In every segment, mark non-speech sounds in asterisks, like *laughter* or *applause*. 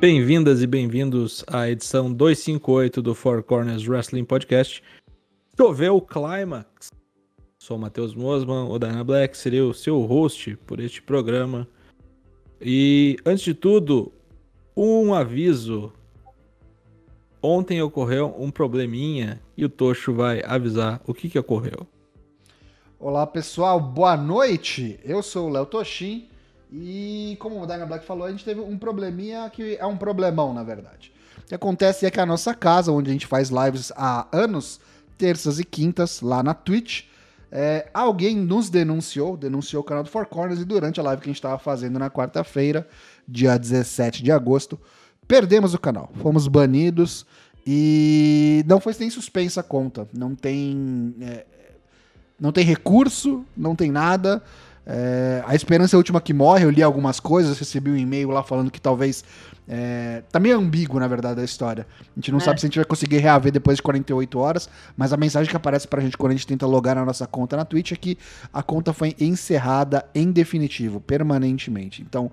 Bem-vindas e bem-vindos à edição 258 do Four Corners Wrestling Podcast. Choveu o Climax. Sou o Matheus Mosman, o Dana Black seria o seu host por este programa. E antes de tudo, um aviso. Ontem ocorreu um probleminha e o Tocho vai avisar o que, que ocorreu. Olá pessoal, boa noite. Eu sou o Léo Toshin e como o Dyna Black falou, a gente teve um probleminha que é um problemão, na verdade. O que acontece é que a nossa casa, onde a gente faz lives há anos, terças e quintas, lá na Twitch, é, alguém nos denunciou, denunciou o canal do Four Corners e durante a live que a gente estava fazendo na quarta-feira, dia 17 de agosto, perdemos o canal. Fomos banidos e não foi nem suspensa a conta. Não tem, é, não tem recurso, não tem nada. É, a esperança é a última que morre. Eu li algumas coisas, recebi um e-mail lá falando que talvez. É, tá meio ambíguo, na verdade, a história. A gente não é. sabe se a gente vai conseguir reaver depois de 48 horas, mas a mensagem que aparece pra gente quando a gente tenta logar na nossa conta na Twitch é que a conta foi encerrada em definitivo, permanentemente. Então,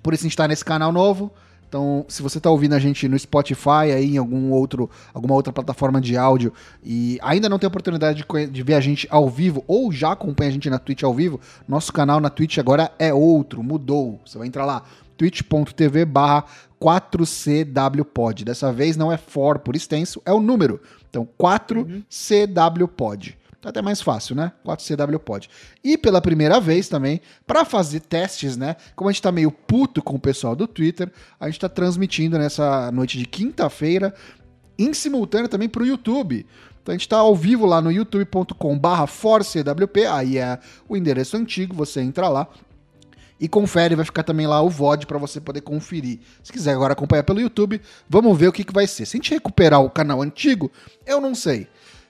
por isso a gente tá nesse canal novo. Então, se você está ouvindo a gente no Spotify, aí em algum outro, alguma outra plataforma de áudio e ainda não tem oportunidade de, de, ver a gente ao vivo ou já acompanha a gente na Twitch ao vivo, nosso canal na Twitch agora é outro, mudou. Você vai entrar lá, twitch.tv barra 4CWPod. Dessa vez não é for por extenso, é o número. Então, 4CWPod. Tá até mais fácil, né? 4CW pode. E pela primeira vez também, para fazer testes, né? Como a gente tá meio puto com o pessoal do Twitter, a gente tá transmitindo nessa noite de quinta-feira, em simultâneo também pro YouTube. Então a gente tá ao vivo lá no youtube.com/barra ForceWP, aí é o endereço antigo, você entra lá, e confere, vai ficar também lá o VOD para você poder conferir. Se quiser agora acompanhar pelo YouTube, vamos ver o que, que vai ser. Se a gente recuperar o canal antigo, eu não sei.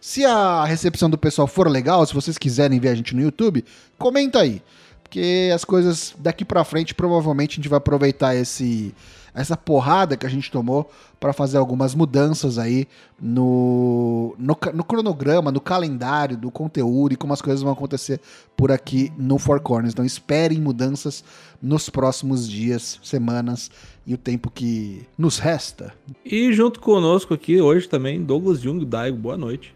Se a recepção do pessoal for legal, se vocês quiserem ver a gente no YouTube, comenta aí. Porque as coisas daqui para frente, provavelmente a gente vai aproveitar esse essa porrada que a gente tomou para fazer algumas mudanças aí no, no, no, cronograma, no calendário do conteúdo e como as coisas vão acontecer por aqui no Four Corners. Então esperem mudanças nos próximos dias, semanas e o tempo que nos resta. E junto conosco aqui hoje também, Douglas Jung Daigo, boa noite.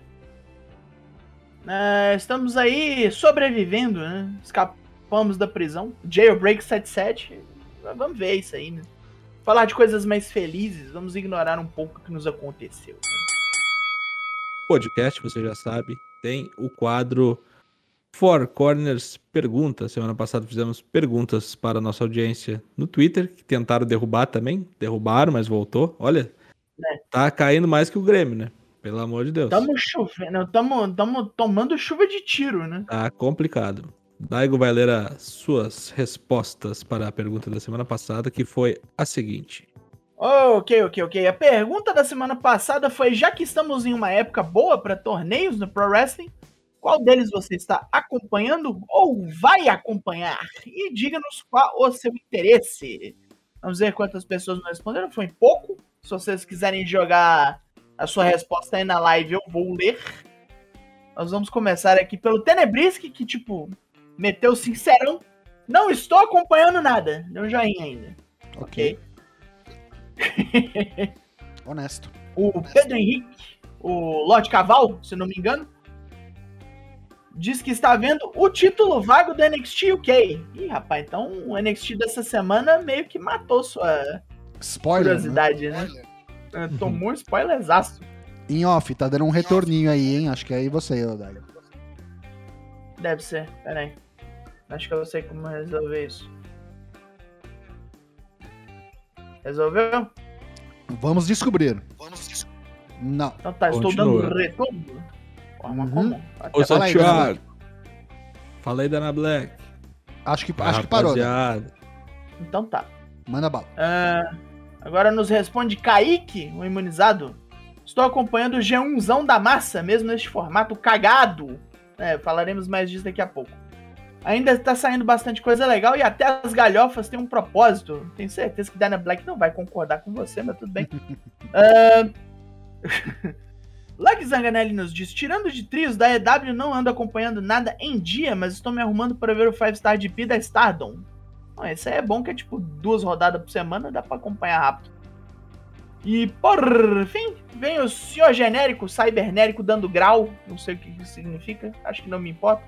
Uh, estamos aí sobrevivendo, né? Escapamos da prisão. Jailbreak 77. Vamos ver isso aí, né? Falar de coisas mais felizes, vamos ignorar um pouco o que nos aconteceu. Podcast, você já sabe, tem o quadro Four Corners Pergunta. Semana passada fizemos perguntas para a nossa audiência no Twitter, que tentaram derrubar também. Derrubaram, mas voltou. Olha, é. tá caindo mais que o Grêmio, né? Pelo amor de Deus. Tamo chovendo, tamo, tamo tomando chuva de tiro, né? Tá complicado. Daigo vai ler as suas respostas para a pergunta da semana passada, que foi a seguinte. Ok, ok, ok. A pergunta da semana passada foi: já que estamos em uma época boa para torneios no Pro Wrestling, qual deles você está acompanhando ou vai acompanhar? E diga-nos qual o seu interesse. Vamos ver quantas pessoas não responderam. Foi pouco. Se vocês quiserem jogar a sua resposta aí na live, eu vou ler. Nós vamos começar aqui pelo Tenebrisk, que, tipo, meteu sincerão. Não estou acompanhando nada. Deu um joinha ainda. Ok. okay. *laughs* Honesto. O Pedro Henrique, o Lote Caval, se não me engano, diz que está vendo o título vago do NXT UK. Ih, rapaz, então o NXT dessa semana meio que matou sua Spoiler, curiosidade, né? né? É, tomou um spoilerzaço. Em off, tá dando um retorninho aí, hein? Acho que é aí você, Odaga. Deve ser, peraí. Acho que eu sei como resolver isso. Resolveu? Vamos descobrir. Vamos descobrir. Não. Então tá, estou dando retorno. Forma uhum. comum. Ô, Santiago. Falei da Ana Black. Acho que, acho que parou. Né? Então tá. Manda bala. Uh, Agora nos responde Kaique, o imunizado. Estou acompanhando o G1zão da massa, mesmo neste formato cagado. É, falaremos mais disso daqui a pouco. Ainda está saindo bastante coisa legal e até as galhofas têm um propósito. Tenho certeza que Dana Black não vai concordar com você, mas tudo bem. *laughs* *laughs* uh... Lag Zanganelli nos diz: Tirando de trios da EW, não ando acompanhando nada em dia, mas estou me arrumando para ver o 5 Star de P da Stardom. Não, esse aí é bom que é tipo duas rodadas por semana, dá pra acompanhar rápido. E por fim, vem o senhor genérico, cybernérico dando grau. Não sei o que isso significa, acho que não me importa.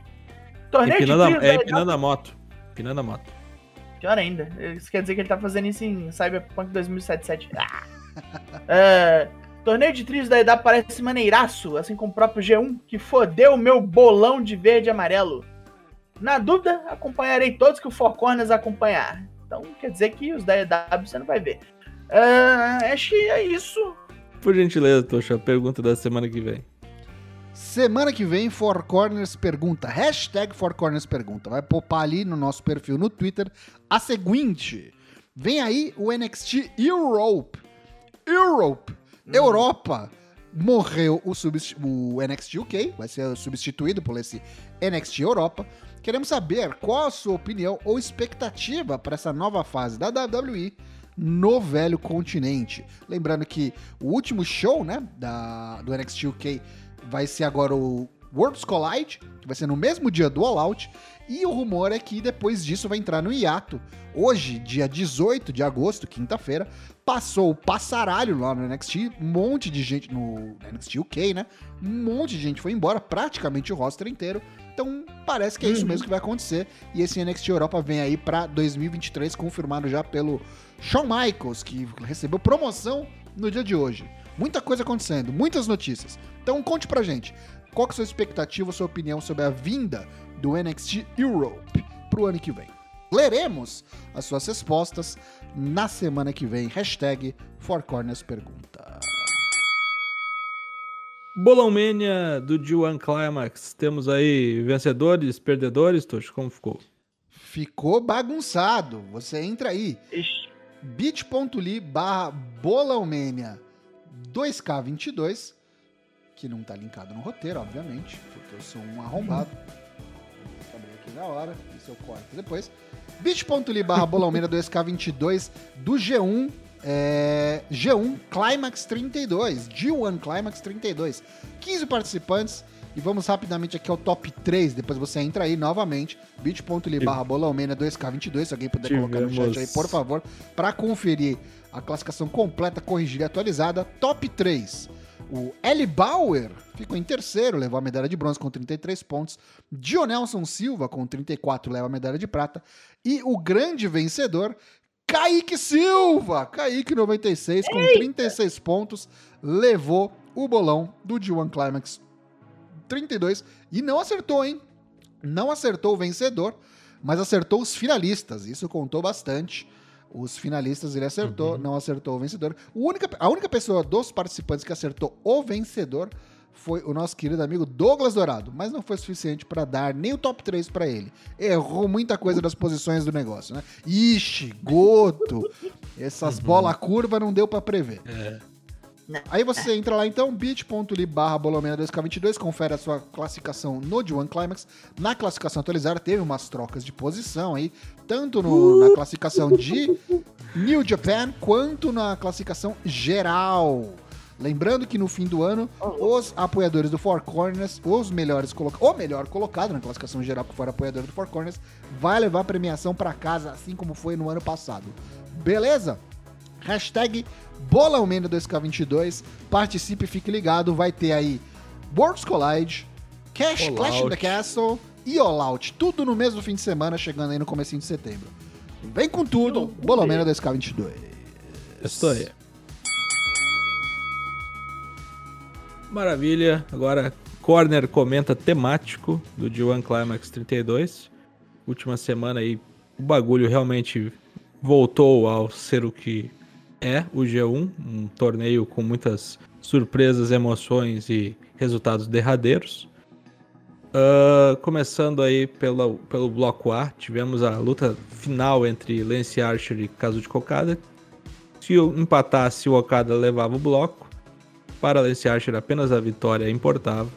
Torneio empinando de trios, a, É empinando a moto. Empinando a moto. Pior ainda. Isso quer dizer que ele tá fazendo isso em Cyberpunk 2077. *laughs* Ah. é, torneio de trios da EDA parece maneiraço, assim como o próprio G1, que fodeu o meu bolão de verde e amarelo. Na dúvida, acompanharei todos que o Four Corners acompanhar. Então quer dizer que os da EW você não vai ver. Uh, acho que é isso. Por gentileza, Tocha, a pergunta da semana que vem. Semana que vem, Four Corners pergunta. Hashtag Four Corners pergunta. Vai popar ali no nosso perfil no Twitter a seguinte. Vem aí o NXT Europe. Europe. Hum. Europa. Morreu o, o NXT UK. Vai ser substituído por esse NXT Europa. Queremos saber qual a sua opinião ou expectativa para essa nova fase da WWE no velho continente. Lembrando que o último show, né, da, do NXT UK vai ser agora o Worlds Collide, que vai ser no mesmo dia do All Out, e o rumor é que depois disso vai entrar no hiato. Hoje, dia 18 de agosto, quinta-feira, passou o passaralho lá no NXT, um monte de gente no NXT UK, né? Um monte de gente foi embora, praticamente o roster inteiro. Então, parece que é isso uhum. mesmo que vai acontecer. E esse NXT Europa vem aí para 2023, confirmado já pelo Shawn Michaels, que recebeu promoção no dia de hoje. Muita coisa acontecendo, muitas notícias. Então conte pra gente, qual é a sua expectativa, sua opinião sobre a vinda do NXT Europe pro ano que vem. Leremos as suas respostas na semana que vem. Hashtag Four Corners Pergunta. Bolão Mania do G1 Climax. Temos aí vencedores, perdedores, Tocho, como ficou? Ficou bagunçado. Você entra aí. bit.ly barra Bolãomania 2K22 que não tá linkado no roteiro, obviamente, porque eu sou um arrombado. Vou abrir aqui na hora, isso eu corto depois. bit.ly barra bolaumeira 2K22 do G1 é, G1 Climax 32, G1 Climax 32. 15 participantes e vamos rapidamente aqui ao top 3, depois você entra aí novamente, bit.ly barra bolaumeira 2K22, se alguém puder Tivemos. colocar no chat aí, por favor, para conferir a classificação completa, corrigida e atualizada. Top 3. O Eli Bauer ficou em terceiro, levou a medalha de bronze com 33 pontos. Dionelson Silva, com 34, leva a medalha de prata. E o grande vencedor, Kaique Silva! Kaique 96, com Eita. 36 pontos, levou o bolão do D1 Climax 32. E não acertou, hein? Não acertou o vencedor, mas acertou os finalistas. Isso contou bastante. Os finalistas ele acertou, uhum. não acertou o vencedor. O única, a única pessoa dos participantes que acertou o vencedor foi o nosso querido amigo Douglas Dourado, mas não foi suficiente para dar nem o top 3 para ele. Errou muita coisa das posições do negócio, né? Ixi, Goto, essas uhum. bola curva não deu para prever. É. Aí você entra lá então, bit.ly barra bolomena 2K22, confere a sua classificação no D1 Climax. Na classificação atualizada teve umas trocas de posição aí, tanto no, na classificação de New Japan quanto na classificação geral. Lembrando que no fim do ano, os apoiadores do Four Corners, os melhores colocados, o melhor colocado na classificação geral que for apoiador do Four Corners, vai levar a premiação para casa, assim como foi no ano passado. Beleza? Hashtag Bolãomenda 2K22. Participe, fique ligado. Vai ter aí Worlds Collide, Cash, All Clash Out. in the Castle e All Out. Tudo no mesmo fim de semana, chegando aí no começo de setembro. Vem com tudo, Bolãomenda 2K22. Isso aí. Maravilha. Agora, Corner comenta temático do G1 Climax 32. Última semana aí, o bagulho realmente voltou ao ser o que é o G1, um torneio com muitas surpresas, emoções e resultados derradeiros. Uh, começando aí pela, pelo bloco A, tivemos a luta final entre Lance Archer e Kazuchi Okada. Se empatasse, o Okada levava o bloco. Para Lance Archer, apenas a vitória importava.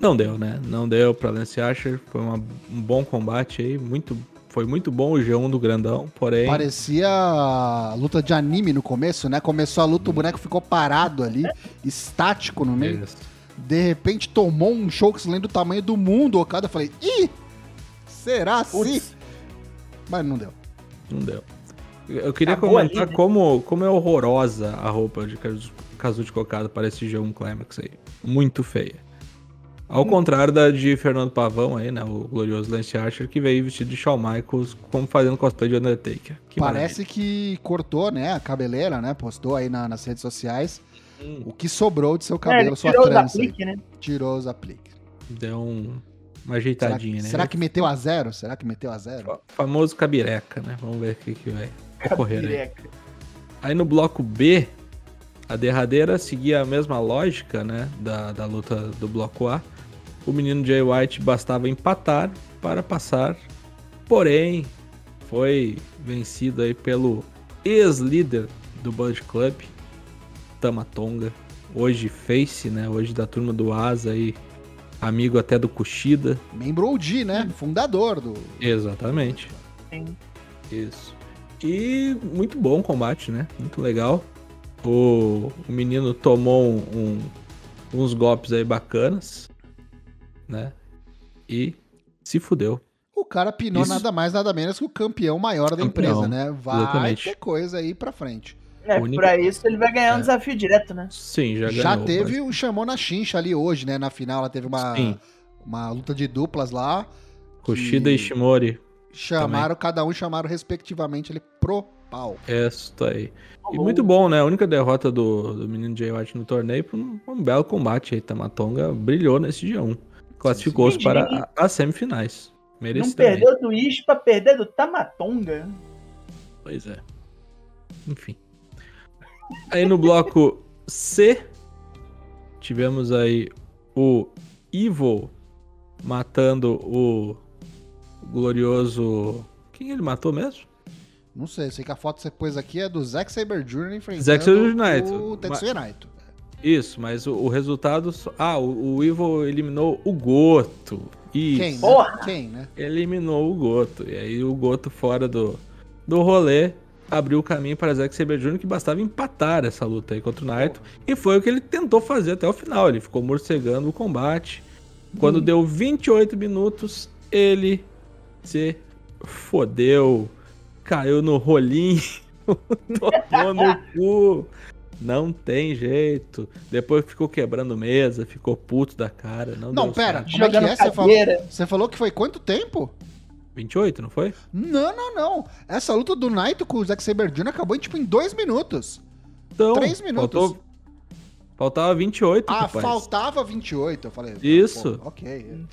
Não deu, né? Não deu para Lance Archer. Foi uma, um bom combate aí, muito foi muito bom o G1 do grandão, porém. Parecia luta de anime no começo, né? Começou a luta, o boneco ficou parado ali, estático no meio. Isso. De repente tomou um choke lendo do tamanho do mundo, o Okada. Eu falei, ih! Será assim? Mas não deu. Não deu. Eu queria Acabou comentar ali, né? como, como é horrorosa a roupa de Kazu- Kazuchi Kokada para esse G1 Climax aí. Muito feia. Ao Hum. contrário da de Fernando Pavão aí, né? O glorioso Lance Archer, que veio vestido de Shawn Michaels, como fazendo cosplay de Undertaker. Que Parece que cortou, né, a cabeleira, né? Postou aí na- nas redes sociais maravilha. o que sobrou de seu É, cabelo, ele sua tirou os trança. aí. apliques, né? Tirou os apliques. Deu um- uma Será, ajeitadinha, né? será que meteu a zero? Será que meteu a zero? Fa- Famoso cabireca, né? Vamos ver o que, que vai ocorrer aí. Aí no bloco B, a derradeira seguia a mesma lógica, né? Da, da luta do bloco A. O menino Jay White bastava empatar para passar, porém foi vencido aí pelo ex-líder do Bullet Club, Tamatonga. Hoje Face, né? Hoje da turma do Asa aí, amigo até do Kushida. Membro OG, né? Fundador do. Exatamente. Sim. Isso. E muito bom o combate, né? Muito legal. O, o menino tomou um- um- uns golpes aí bacanas, né? E se fudeu. O cara pinou Isso. nada mais, nada menos que o campeão maior da Campeão, empresa, né? Vai exatamente. ter coisa aí pra frente. É, Única- pra isso ele vai ganhar um É. desafio direto, né? Sim, já, Já ganhou, teve um chamou na chincha ali hoje, né? Na final, ela teve uma, Sim. uma luta de duplas lá. mas Kushida e Shimori. Chamaram, cada um chamaram respectivamente ele pro pau. Esta aí. E muito bom, né? A única derrota do, do menino Jay White no torneio foi um, um belo combate aí. Tamatonga brilhou nesse G1. Classificou-se sim. para as semifinais. Não Merecidamente. perdeu do Ishi pra perder do Tamatonga. Pois é. Enfim. Aí no bloco C, tivemos aí o Evil matando o glorioso. Quem ele matou mesmo? Não sei, sei que a foto que você pôs aqui é do Zack Saber Jr. enfrentando Zack Sabre Jr. o Tetsuya Naito. Isso, mas o, o resultado. Ah, o, o Evil eliminou o Goto. Isso. Quem, né? Porra! Quem, né? Eliminou o Goto. E aí o Goto fora do, do rolê abriu o caminho para Zack Sabre Jr. que bastava empatar essa luta aí contra o Naito. E foi o que ele tentou fazer até o final. Ele ficou morcegando o combate. Quando deu 28 minutos, ele se fodeu. Caiu no rolinho. *laughs* tomou no cu. Não tem jeito. Depois ficou quebrando mesa, ficou puto da cara. Não, Não, pera. certo. Como é que é? Você falou, você falou que foi quanto tempo? 28, não foi? Não, não, não. Essa luta do Naito com o Zack Saber Jr. acabou em, tipo, em dois minutos. Então, Três minutos. Faltou, faltava 28, Ah, rapaz. faltava 28. Eu falei, Isso. pô, ok.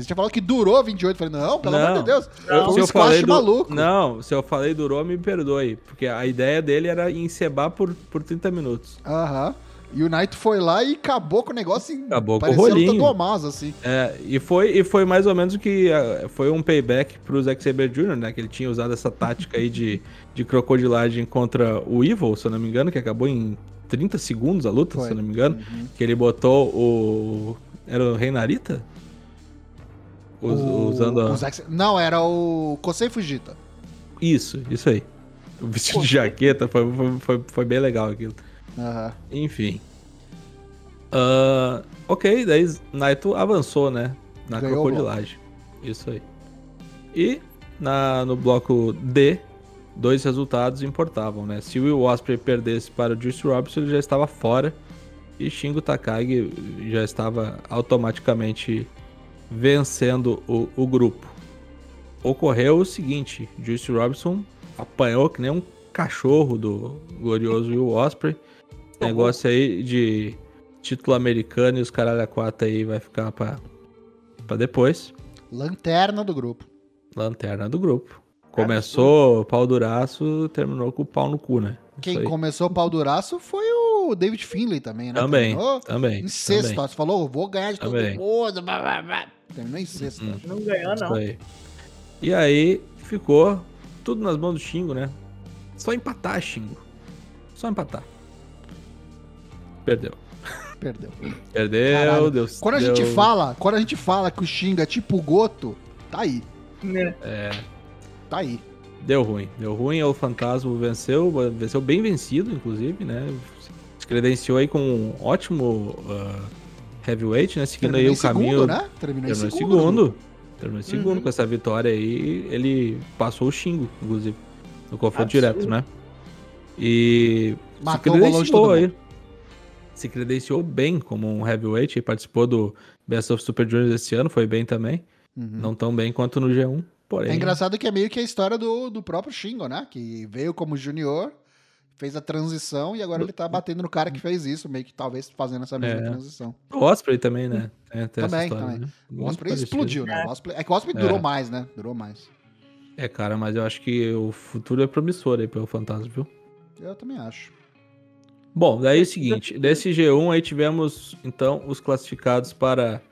Você tinha falado que durou 28. Eu falei, não, pelo Não. amor de Deus. Eu- Foi se um eu falei squash do- maluco. Não, se eu falei durou, me perdoe. Porque a ideia dele era encebar por, por 30 minutos. Aham. E o Naito foi lá e acabou com o negócio. em- Acabou com o parecia a luta rolinho. do Omasa, assim. É, e, foi, e foi mais ou menos o que eh, foi um payback pro Zack Sabre Jr., né? Que ele tinha usado essa tática aí de, de crocodilagem contra o Evil, se eu não me engano, que acabou em 30 segundos a luta, Foi. se eu não me engano. Uhum. Que ele botou o. Era o Rei Narita? Us- O- Usando a. Zack- Não, era o Kosei Fujita. Isso, isso aí. *laughs* O vestido de jaqueta foi, foi, foi, foi bem legal aquilo. Aham. Enfim. Ah, ok, daí Naito avançou, né? Na Ganhou crocodilagem. Isso aí. E na, no bloco D, dois resultados importavam, né? Se o Will Ospreay perdesse para o Juice Robinson, ele já estava fora. E Shingo Takagi já estava automaticamente vencendo o, o grupo. Ocorreu o seguinte: Juice Robinson apanhou que nem um cachorro do glorioso Will Ospreay. Negócio aí de título americano e os caralho a quatro aí vai ficar pra, pra depois. Lanterna do grupo. Lanterna do grupo. Começou pau duraço, terminou com o pau no cu, né? Quem começou o pau duraço foi o David Finlay também, né? Também, Terminou também. Em sexto, também, falou, vou ganhar de todo Também. mundo. blá, blá, blá. Terminou em sexto. Hum. Não ganhou, isso não. aí. E aí ficou tudo nas mãos do Xingo, né? Só empatar, Xingo. Só empatar. Perdeu. Perdeu. Perdeu, Caralho. deu Quando a deu- gente fala, quando a gente fala que o Xinga é tipo o Goto, tá aí. Né? É, Tá aí. Deu ruim. Deu ruim, o Fantasma venceu, venceu bem vencido, inclusive, né? Se credenciou aí com um ótimo ah, heavyweight, né? Seguindo aí o caminho. segundo, né? Terminou em Terminou em segundo. segundo. Terminou em segundo Uhum. com essa vitória aí. Ele passou o Xingo, inclusive, no confronto direto, né? E Matou se credenciou aí. Se credenciou bem como um heavyweight, participou do Best of Super Juniors esse ano, foi bem também. Uhum. Não tão bem quanto no G1, porém. É engraçado que é meio que a história do, do próprio Shingo, né? Que veio como junior, fez a transição e agora ele tá batendo no cara que fez isso, meio que talvez fazendo essa mesma É. transição. O Osprey também, né? Tem, tem Também, história, também. né? O Osprey explodiu, né? O Osprey- é que o Osprey durou mais, né? Durou mais. É, cara, mas eu acho que o futuro é promissor aí pelo Fantasma, viu? Eu também acho. Bom, daí é o seguinte, desse G1 aí tivemos, então, os classificados para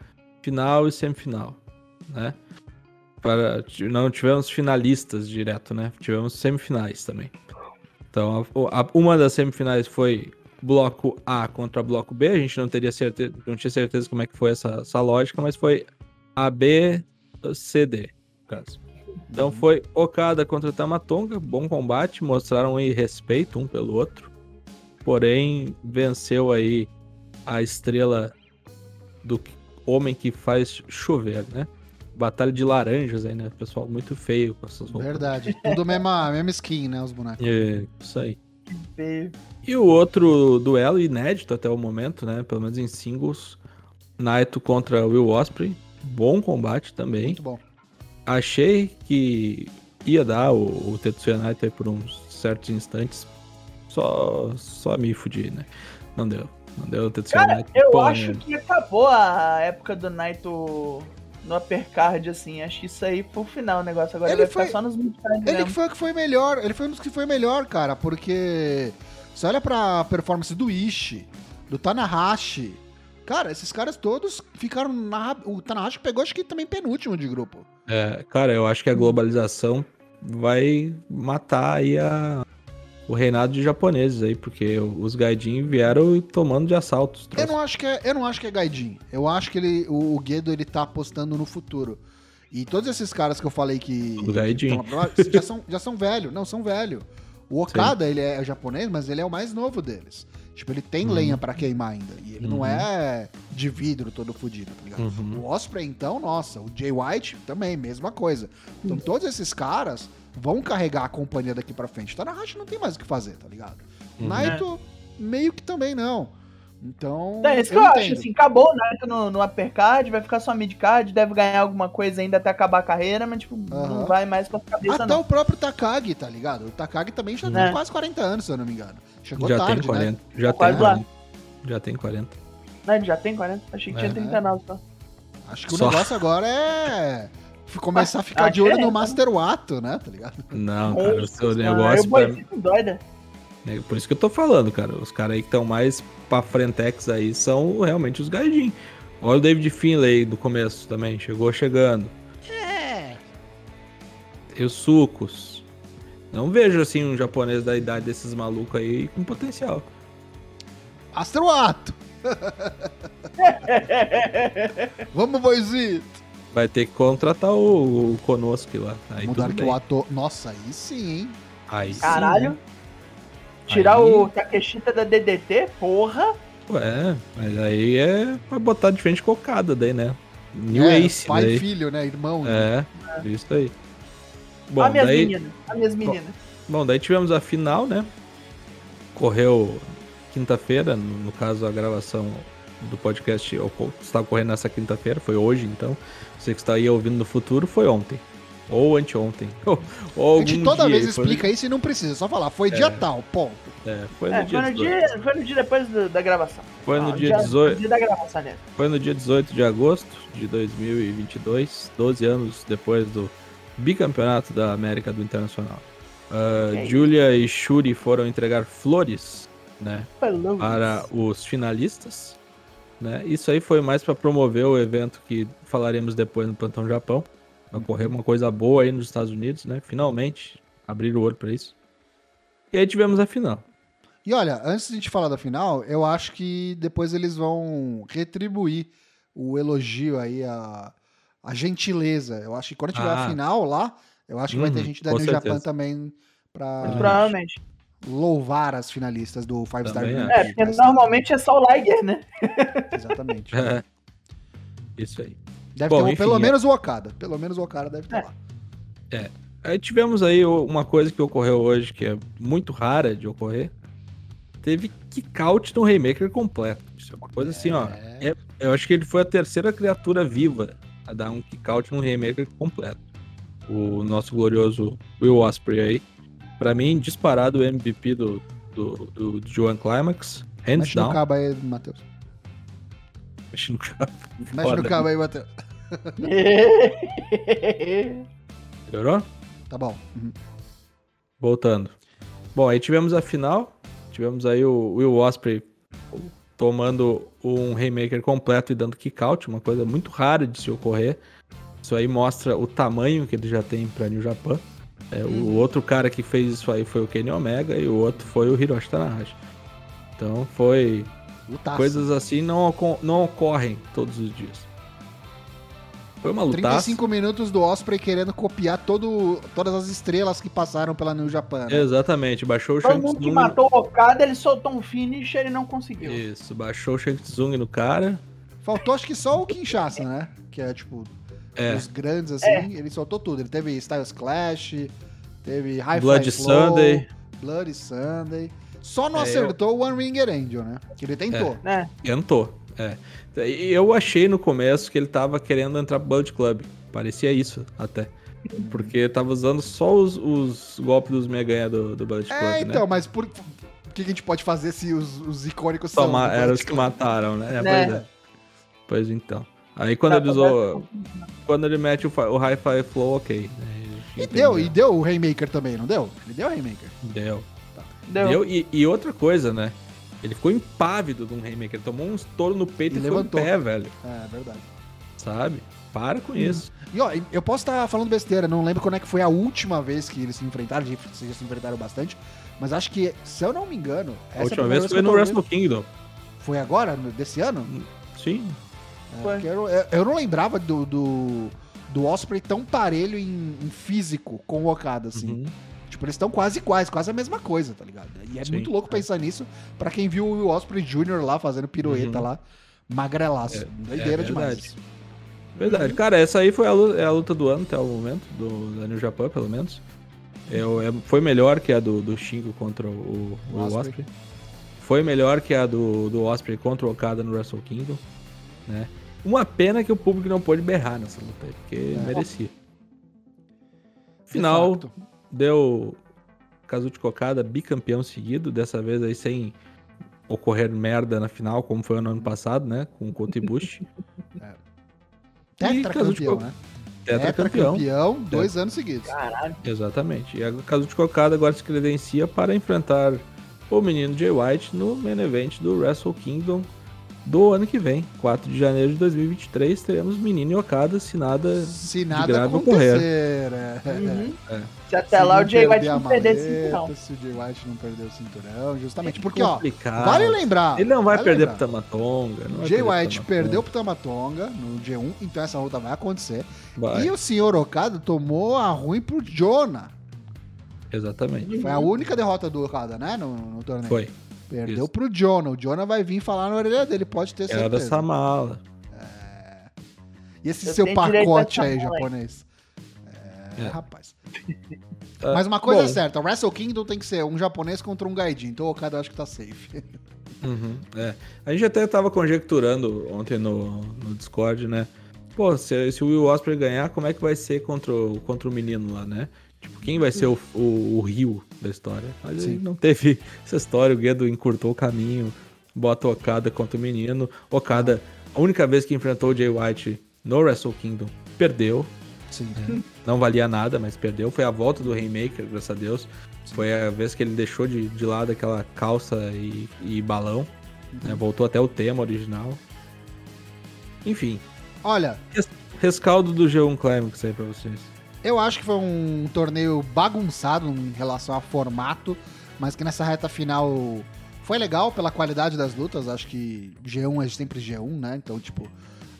final e semifinal, né? Para, não tivemos finalistas direto, né? Tivemos semifinais também. Então, a- a- uma das semifinais foi bloco A contra bloco B, a gente não teria certeza, não tinha certeza como é que foi essa, essa lógica, mas foi A, B, C, D, no caso. Então foi Okada contra Tamatonga, bom combate, mostraram aí respeito um pelo outro. Porém, venceu aí a estrela do homem que faz chover, né? Batalha de laranjas aí, né? Pessoal muito feio com essas roupas. Verdade. Tudo mesma, mesma skin, né? Os bonecos. É, isso aí. Feio. E o outro duelo inédito até o momento, né? Pelo menos em singles, Naito contra Will Osprey. Bom combate também. Muito bom. Achei que ia dar o, o Tetsuya Naito aí por uns certos instantes. Só, só me fudi, né? Não deu. Não deu o Tetsuya Cara, Naito. eu porra acho nenhuma. que acabou a época do Naito no uppercard, assim. Acho que isso aí foi o final o negócio. Agora Ele vai foi- ficar só nos midcards Ele que mesmo. foi o que foi melhor. Ele foi um dos que foi melhor, cara, porque você olha pra performance do Ishi, do Tanahashi. Cara, esses caras todos ficaram na. O Tanahashi pegou, acho que também penúltimo de grupo. É, cara, eu acho que a globalização vai matar aí a, o reinado de japoneses aí, porque os gaidin vieram tomando de assalto. os Eu não acho que é, eu não acho que é Gaidin. Eu acho que ele, o, o Guedo ele tá apostando no futuro. E todos esses caras que eu falei que, que Gaidin. lá já são já são velho, não são velho. O Okada, ele é japonês, mas ele é o mais novo deles. Tipo, ele tem Uhum. lenha pra queimar ainda. E ele não Uhum. é de vidro todo fudido, tá ligado? Uhum. O Osprey, então, nossa. O Jay White também, mesma coisa. Então, todos esses caras vão carregar a companhia daqui pra frente. Tanahashi não tem mais o que fazer, tá ligado? Uhum. Naito, meio que também não. Então, É isso que eu, acho, entendo. assim, acabou o Naito no, no uppercard, vai ficar só midcard, deve ganhar alguma coisa ainda até acabar a carreira, mas tipo, Aham. não vai mais pra cabeça Até não. o próprio Takagi, tá ligado? O Takagi também já É. tem quase 40 anos, se eu não me engano. Chegou já tarde, tem 40. né? Já Tá tem quase lá. 40. Já tem 40. Não, ele já tem 40? Achei que É. tinha 39 só. Acho que Só. o negócio agora é começar a ficar Ah, de olho é, no tá. Master Wato, né? Tá ligado? Não, cara, o seu Ah, negócio. eu pra- doida. É por isso que eu tô falando, cara. Os caras aí que estão mais pra frentex aí são realmente os gaidin. Olha o David Finlay do começo também, chegou chegando. É. E os sucos. Não vejo assim um japonês da idade desses malucos aí com potencial. Master Wato! *laughs* Vamos, Boizito! Vai ter que contratar o, o Konosuke lá. Aí Mudar tudo que bem. o ator. Nossa, aí sim, hein? Aí sim, Caralho. né? Tirar Aí- o Takeshita da DDT, porra. Ué, mas aí é pra botar de frente cocada daí, né? New É, Ace pai daí. e filho, né? Irmão. né? É, isso aí. Bom, Olha minhas daí, meninas. Olha minhas meninas. bom, daí tivemos a final, né? Correu quinta-feira, no, no caso a gravação do podcast está ocorrendo nessa quinta-feira, foi hoje então. Você que está aí ouvindo no futuro, foi ontem. Ou anteontem. Ou, *laughs* ou A gente toda dia vez explica isso e não precisa, é só falar. Foi dia tal, ponto. É, foi no É, dia foi, no 18. dia, foi no dia depois do- da gravação. Foi no Ah, dia 18. dia da gravação, né? Foi no dia 18 de agosto de 2022, 12 anos depois do bicampeonato da América do Internacional. Ah, Ok. Julia e Shuri foram entregar flores, né, para os finalistas. Né? Isso aí foi mais para promover o evento que falaremos depois no Plantão Japão. Vai ocorrer uma coisa boa aí nos Estados Unidos, né? Finalmente abrir o olho para isso. E aí tivemos a final. E olha, antes de a gente falar da final, eu acho que depois eles vão retribuir o elogio aí, a, a gentileza. Eu acho que quando tiver a Ah. final lá, eu acho que vai ter Uhum, gente da New certeza. Japan também pra Provavelmente. Louvar as finalistas do Five Star Também. É, porque normalmente é só o Liger, né? *laughs* Exatamente. É. Isso aí. Deve Bom, ter enfim, pelo é- menos o Okada. Pelo menos o Okada deve estar É. lá. Aí tivemos aí uma coisa que ocorreu hoje, que é muito rara de ocorrer. Teve kick-out no Haymaker completo. Isso é uma coisa assim, ó. é- eu acho que ele foi a terceira criatura viva a dar um kick-out no Haymaker completo. O nosso glorioso Will Ospreay aí. Pra mim, disparado o MVP do, do, do, do Joan Climax. Hands Mexe no down. cabo aí, Matheus. Mexe no cabo. Mexe Foda. no cabo aí, Matheus. *laughs* Melhorou? Tá bom. Uhum. Voltando. Bom, aí tivemos a final. Tivemos aí o Will Osprey tomando um Haymaker completo e dando kick-out, uma coisa muito rara de se ocorrer. Isso aí mostra o tamanho que ele já tem pra New Japan. É, O outro cara que fez isso aí foi o Kenny Omega e o outro foi o Hiroshi Tanahashi. Então foi... Lutaço. Coisas assim não, não ocorrem todos os dias. Foi uma lutaça. 35 minutos do Osprey querendo copiar todo, todas as estrelas que passaram pela New Japan. né? Exatamente, baixou o Todo Shang mundo que matou o Okada, ele soltou um finish e ele não conseguiu. Isso, baixou o Shang Tsung no cara. Faltou acho que só o Kinshasa, né? Que é tipo, É. os grandes assim, ele soltou tudo. Ele teve Styles Clash, teve High Blood Fly Flow, Sunday. Bloody Sunday. Só não É, acertou o One Ringer Angel, né? Que ele tentou. Né? Tentou, é. E Eu achei no começo que ele tava querendo entrar pro Blood Club. Parecia isso, até. Porque tava usando só os, os golpes dos meganha do, do Blood Club, É, né? então, mas por... o que a gente pode fazer se os, os icônicos são? Toma, do eram Bullet os que mataram, né? É, Né? Pois é. Pois então. Aí quando Tá, ele usou... Quando ele mete o, o Hi-Fi Flow, ok. né? E deu, e deu o Rainmaker também, não deu? Ele deu o Rainmaker. Deu. Deu. Deu, E, e outra coisa, né? Ele ficou impávido de um Haymaker. Ele tomou um estouro no peito E e, foi levantou. em pé, velho. É, verdade. Sabe? Para com isso. E ó, eu posso estar falando besteira, não lembro quando é que foi a última vez que eles se enfrentaram, eles já se enfrentaram bastante, mas acho que, se eu não me engano, essa A é última primeira vez que foi no Wrestle. Kingdom. Foi agora, desse ano? Sim. É, eu, eu- eu não lembrava do, do, do Osprey tão parelho em, em físico com o Okada, assim. Uhum. Tipo, eles estão quase iguais, quase a mesma coisa, tá ligado? E é Sim, muito louco é. pensar nisso pra quem viu o Osprey Jr. lá fazendo pirueta Uhum. lá, magrelaço. É, Doideira é demais. verdade. Verdade. Cara, essa aí foi a luta, é a luta do ano até o momento, do, da New Japan, pelo menos. É, é- foi melhor que a do, do Shingo contra o, o O Osprey. Osprey. Foi melhor que a do, do Osprey contra o Okada no Wrestle Kingdom. Né? Uma pena que o público não pôde berrar nessa luta aí, porque merecia. Final, De fato. deu Kazuchi Okada bicampeão seguido, dessa vez aí sem ocorrer merda na final, como foi no ano passado, né? Com o Kota Ibushi. *laughs* Tetracampeão, né? Tetracampeão. Tetracampeão, dois anos seguidos. Caralho. Exatamente. E a Kazuchi Okada agora se credencia para enfrentar o menino Jay White no main event do Wrestle Kingdom do ano que vem, 4 de janeiro de 2023, teremos menino e Okada se nada Se de nada grave acontecer, ocorrer. é. Uhum. É. Se até lá o Jay White não perder maleta, cinturão. Se o Jay White não perder o cinturão, justamente. É Porque, ó, vale lembrar. Ele não vai vale perder lembrar. pro Tamatonga. vai Jay pro White Tamatonga. perdeu pro Tamatonga no G1, então essa luta vai acontecer. Vai, E o senhor Okada tomou a ruim pro Jonah. exatamente. Foi a única derrota do Okada, né? No, no torneio. Foi. Perdeu Isso. pro Jonah. O Jonah vai vir falar na orelha dele, pode ter Era certeza. essa mala. E esse Eu seu pacote dessa aí, aí. japonês. É, É. rapaz. Ah, Mas uma coisa bom, é certa, o Wrestle Kingdom tem que ser um japonês contra um gaidin. Então o Okada acho que tá safe. Uhum, é. A gente até tava conjecturando ontem no, no Discord, né? Pô, se, se o Will Osprey ganhar, como é que vai ser contra o, contra o menino lá, né? Tipo, quem vai ser o, o, o Rio da história? Mas Sim. não teve essa história, o Guedo encurtou o caminho, bota o Okada contra o menino. Okada, a única vez que enfrentou o Jay White no Wrestle Kingdom, perdeu. Sim. Não valia nada, mas perdeu. Foi a volta do Rainmaker, graças a Deus. Foi a vez que ele deixou de, de lado aquela calça e, e balão. né? Voltou até o tema original. Enfim, Olha, res- rescaldo do G1 Climax aí pra vocês. Eu acho que foi um torneio bagunçado em relação a formato, mas que nessa reta final foi legal pela qualidade das lutas. Acho que G1 é sempre G1, né? Então, tipo,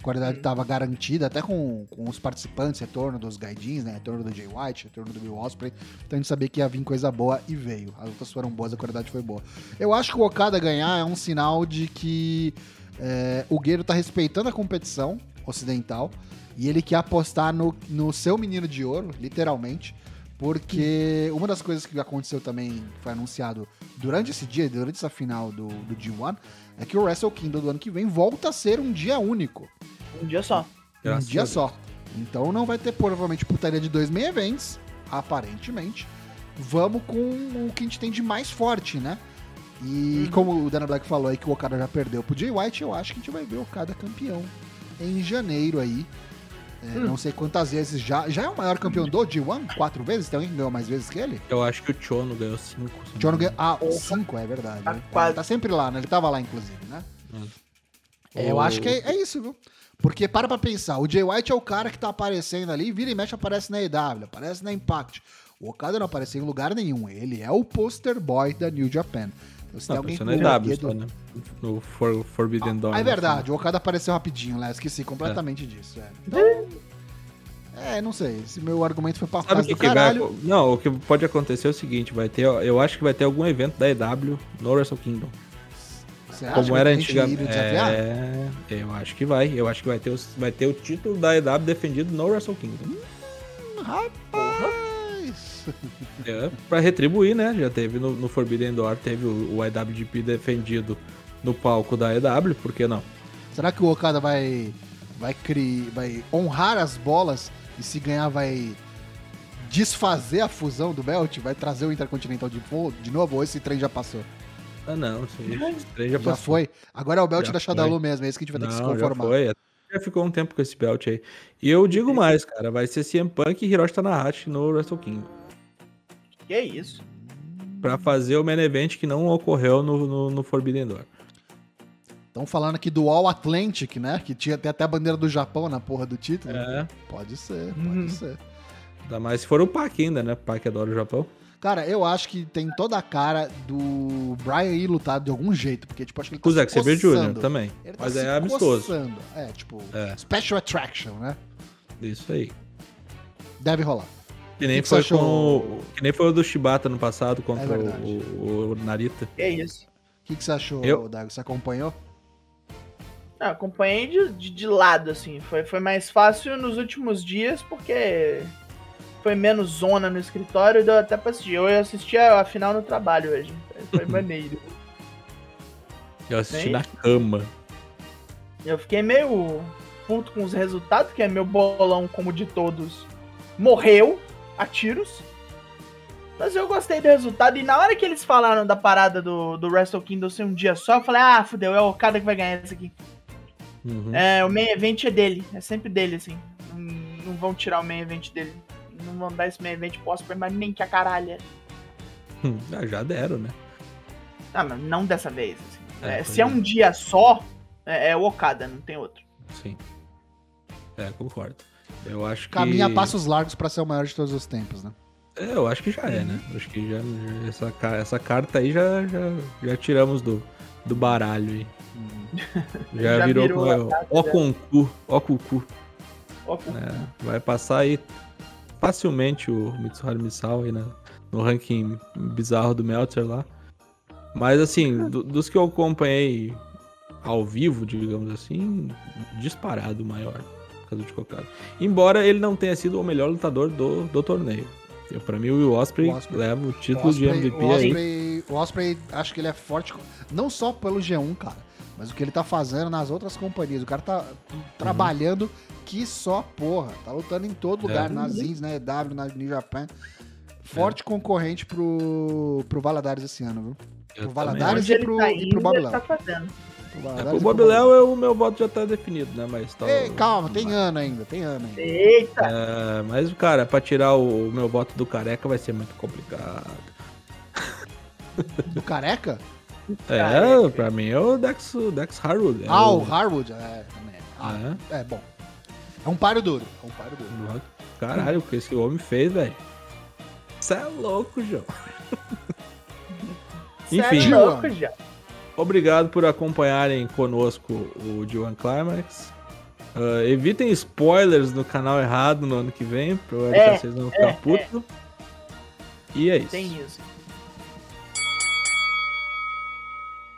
a qualidade tava garantida, até com, com os participantes, retorno dos Gaidins, né? Retorno do Jay White, retorno do Will Osprey. Então a gente sabia que ia vir coisa boa e veio. As lutas foram boas, a qualidade foi boa. Eu acho que o Okada ganhar é um sinal de que é, o Guerreiro tá respeitando a competição ocidental. E ele quer apostar no, no seu menino de ouro, literalmente. Porque uma das coisas que aconteceu também, foi anunciado durante esse dia, durante essa final do, do G1, é que o Wrestle Kingdom do ano que vem volta a ser um dia único. Um dia só. Um Graças a dia só. Então não vai ter provavelmente putaria de dois main events, aparentemente. Vamos com o que a gente tem de mais forte, né? E Uhum. como o Dana Black falou aí que o Okada já perdeu pro Jay White, eu acho que a gente vai ver o Okada campeão em janeiro aí. É, Hum. Não sei quantas vezes já. Já é o maior campeão do G1? Quatro vezes? Tem alguém que ganhou mais vezes que ele? Eu acho que o Chono ganhou cinco. me ganhou. Ah, cinco, é verdade. Tá tá sempre lá, né? Ele tava lá, inclusive, né? Hum. É, eu acho que é, é isso, viu? Porque para pra pensar, o Jay White é o cara que tá aparecendo ali, vira e mexe, aparece na EW, aparece na Impact. O Okada não apareceu em lugar nenhum. Ele é o poster boy da New Japan. Se tem Não, alguém com na o EW dedo- só, né? No For- Forbidden Door. Ah, é né? verdade, o Okada apareceu rapidinho lá, esqueci completamente disso. É. Então, é, não sei, esse meu argumento foi pra Sabe casa que, do que vai. caralho. Não, o que pode acontecer é o seguinte: vai ter. Eu acho que vai ter algum evento da EW no Wrestle Kingdom. Você acha Como que era antigamente. É, eu acho que vai. Eu acho que vai ter, os- vai ter o título da EW defendido no Wrestle Kingdom. Rapaz! *laughs* É, pra retribuir, né? Já teve no, no Forbidden Door, teve o, o IWGP defendido no palco da EW, por que não? Será que o Okada vai vai criar, vai honrar as bolas e se ganhar vai desfazer a fusão do belt, vai trazer o Intercontinental de, de novo ou esse trem já passou? Ah, não. Esse, esse trem já Já, passou. foi. Agora é o belt Já da Shadalu mesmo, é isso que a gente vai ter que se Não, já conformar. foi. Já ficou um tempo com esse belt aí. E eu digo mais, cara. Vai ser CM Punk e Hiroshi Tanahashi no Wrestle Kingdom. Que isso? Pra fazer o main event que não ocorreu no, no, no Forbidden Door. Estão falando aqui do All Atlantic, né? Que tinha tem até a bandeira do Japão na porra do título. É. Pode ser, pode Uhum. ser. Ainda mais se for o Pac ainda, né? Pac adora o Japão. Cara, eu acho que tem toda a cara do Brian ir lutar de algum jeito, porque, tipo, acho que ele tá O se Zack Sabre Jr. também. Ele tá Mas se é amistoso. coçando. É, tipo, É. special attraction, né? Isso aí. Deve rolar. Que nem, que foi com, o- que nem foi o do Shibata no passado contra É o, o, Narita. Que isso? O que, que você achou, Eu- Dago? Você acompanhou? Ah, acompanhei de, de, de lado, assim. Foi, foi mais fácil nos últimos dias, porque foi menos zona no escritório e deu até pra assistir. Eu assisti a, a final no trabalho hoje. Foi *laughs* maneiro. Eu assisti Bem- na cama. Eu fiquei meio puto com os resultados, que é meu bolão, como de todos, morreu a tiros. Mas eu gostei do resultado. E na hora que eles falaram da parada do, do Wrestle Kingdom ser um dia só, eu falei, ah, fudeu, é o cara que vai ganhar esse aqui. Uhum. É, o main event é dele, é sempre dele, assim. Não, não vão tirar o main event dele. Não vão dar esse main event pro Osprey, mas nem que a caralho. Hum, ah, já deram, né? Ah, mas não dessa vez, assim. É, É, se é é. um dia só, é, é o Okada, não tem outro. Sim. É, concordo. Eu acho que. Caminha a passos largos pra ser o maior de todos os tempos, né? É, eu acho que já é, né? Acho que já, já- essa, essa carta aí já, já, já tiramos do, do baralho aí. Já, *laughs* Já virou, virou carta, ó já. com cu, ó com cu. Né? Vai passar aí facilmente o Mitsuharu Misao aí na, no ranking bizarro do Meltzer lá. Mas assim, *laughs* do- dos que eu acompanhei ao vivo, digamos assim, disparado o maior. Kazuchi Kokada. Embora ele não tenha sido o melhor lutador do, do torneio. Eu, pra mim, o Will Osprey, O Ospreay- leva o título o de Osprey, MVP o aí. Osprey, o Osprey, acho que ele é forte, não só pelo G1, cara, mas o que ele tá fazendo nas outras companhias. O cara tá trabalhando que só porra. Tá lutando em todo lugar, É. nas Zins, na EW, na New Japan. Forte concorrente pro, pro Valadares esse ano, viu? Eu o também Valadares. Onde e pro- tá e pro indo, Bob ele Léo. tá fazendo. É, e Bob Léo, o meu voto já tá definido, né? Mas tá. Ei, calma, tem ano ainda, tem ano ainda. Eita! É, mas, cara, pra tirar o, o meu voto do careca vai ser muito complicado. Do Careca? É, Careca. pra mim é o Dex, o Dex Harwood. É ah, o o- Harwood? É, também. Ah, É. é bom. É um páreo duro. É um páreo duro. Caralho, o que esse homem fez, velho. Você é louco, João. Enfim. Cê é louco já. Obrigado por acompanharem conosco o D1 Climax. Ah, evitem spoilers no canal errado no ano que vem, pra É, vocês não ficar é, putos. E é isso. Tem isso.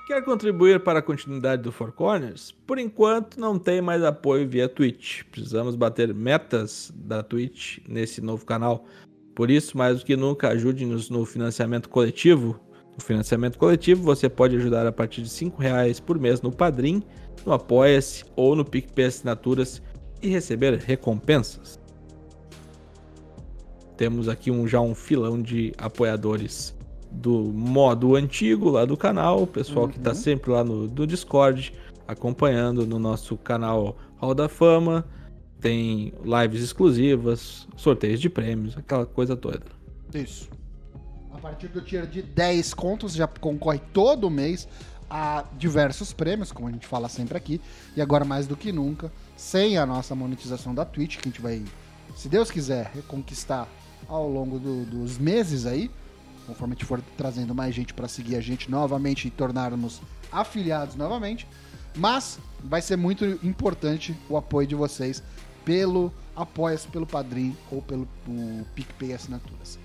Quer contribuir para a continuidade do Four Corners? Por enquanto, não tem mais apoio via Twitch. Precisamos bater metas da Twitch nesse novo canal. Por isso, mais do que nunca, ajude-nos no financiamento coletivo. No financiamento coletivo, você pode ajudar a partir de R$ reais por mês no Padrim, no Apoia-se ou no PicPay Assinaturas e receber recompensas. Temos aqui um, já um filão de apoiadores do modo antigo lá do canal, o pessoal tá uhum. que está sempre lá no, no Discord, acompanhando no nosso canal Hall da Fama. Tem lives exclusivas, sorteios de prêmios, aquela coisa toda. Isso. A partir do tier de 10 contos, já concorre todo mês a diversos prêmios, como a gente fala sempre aqui. E agora, mais do que nunca, sem a nossa monetização da Twitch, que a gente vai, se Deus quiser, reconquistar ao longo do, dos meses aí, conforme a gente for trazendo mais gente para seguir a gente novamente e tornarmos afiliados novamente. Mas vai ser muito importante o apoio de vocês pelo apoia-se pelo Padrim ou pelo PicPay Assinaturas.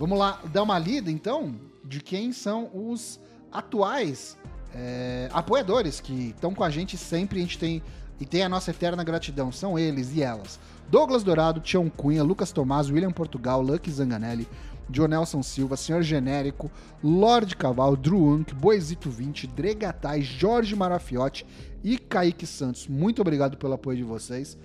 Vamos lá dar uma lida então de quem são os atuais é, apoiadores que estão com a gente sempre. A gente tem e tem a nossa eterna gratidão. São eles e elas: Douglas Dourado, Tião Cunha, Lucas Tomás, William Portugal, Lucky Zanganelli, Jonelson Silva, Senhor Genérico, Lorde Caval, Druunk, Boisito 20, Dregatai, Jorge Marafiotti e Kaique Santos. Muito obrigado pelo apoio de vocês.